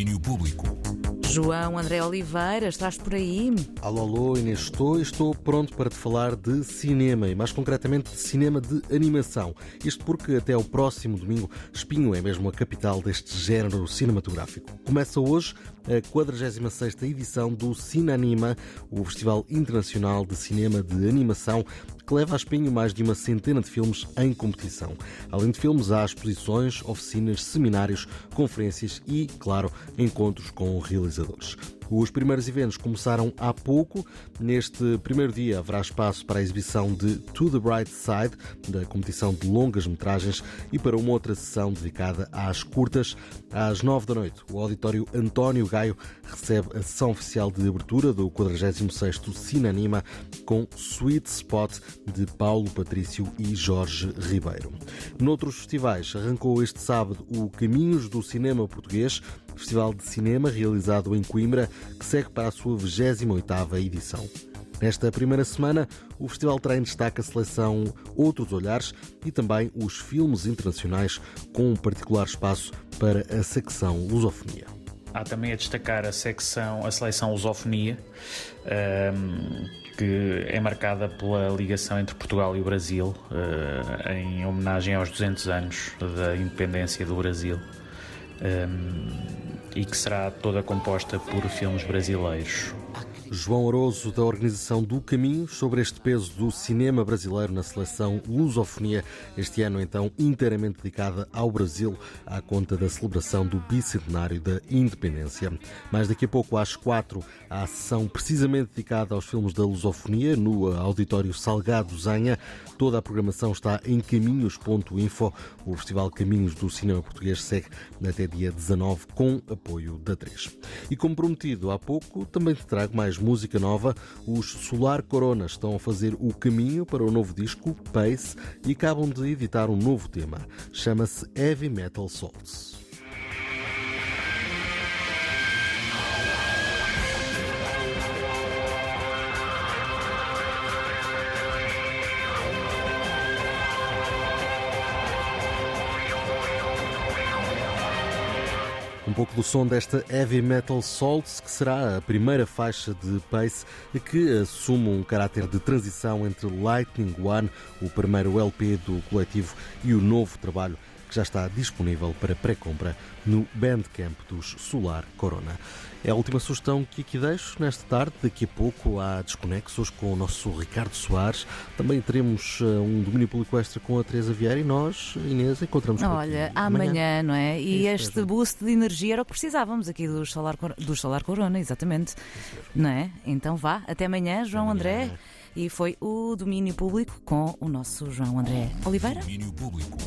domínio público. João André Oliveira, estás por aí? Alô, alô, Inês, estou estou pronto para te falar de cinema e mais concretamente de cinema de animação. Isto porque até o próximo domingo Espinho é mesmo a capital deste género cinematográfico. Começa hoje a 46ª edição do Cinanima, o Festival Internacional de Cinema de Animação que leva a Espinho mais de uma centena de filmes em competição. Além de filmes, há exposições, oficinas, seminários, conferências e, claro, encontros com realizadores. vencedores. Os primeiros eventos começaram há pouco. Neste primeiro dia haverá espaço para a exibição de To the Bright Side, da competição de longas metragens, e para uma outra sessão dedicada às curtas. Às nove da noite, o auditório António Gaio recebe a sessão oficial de abertura do 46º Cinanima com Sweet Spot de Paulo Patrício e Jorge Ribeiro. Noutros festivais, arrancou este sábado o Caminhos do Cinema Português, Festival de Cinema realizado em Coimbra, que segue para a sua 28ª edição. Nesta primeira semana, o festival terá em destaque a seleção Outros Olhares e também os filmes internacionais, com um particular espaço para a secção Lusofonia. Há também a destacar a secção, a seleção Lusofonia, um, que é marcada pela ligação entre Portugal e o Brasil, uh, em homenagem aos 200 anos da independência do Brasil. Um, e que será toda composta por filmes brasileiros. João Oroso, da organização do Caminho, sobre este peso do cinema brasileiro na seleção Lusofonia, este ano então inteiramente dedicada ao Brasil, à conta da celebração do bicentenário da independência. Mais daqui a pouco, às quatro, a sessão precisamente dedicada aos filmes da Lusofonia, no Auditório Salgado Zanha. Toda a programação está em caminhos.info. O Festival Caminhos do Cinema Português segue até dia 19 com apoio da 3. E como prometido há pouco, também te trago mais música nova, os Solar Corona estão a fazer o caminho para o novo disco, Pace, e acabam de editar um novo tema. Chama-se Heavy Metal Salts. Um pouco do som desta Heavy Metal Salts, que será a primeira faixa de Pace que assume um caráter de transição entre Lightning One, o primeiro LP do coletivo, e o novo trabalho que já está disponível para pré-compra no Bandcamp dos Solar Corona. É a última sugestão que aqui deixo nesta tarde. Daqui a pouco há desconexos com o nosso Ricardo Soares. Também teremos um domínio público extra com a Teresa Vieira e nós, Inês, encontramos Olha, amanhã, amanhã, não é? E este boost de energia era o que precisávamos aqui do Solar, do Solar Corona, exatamente. Não é? Então vá, até amanhã, João amanhã. André. E foi o domínio público com o nosso João André Oliveira. Domínio público.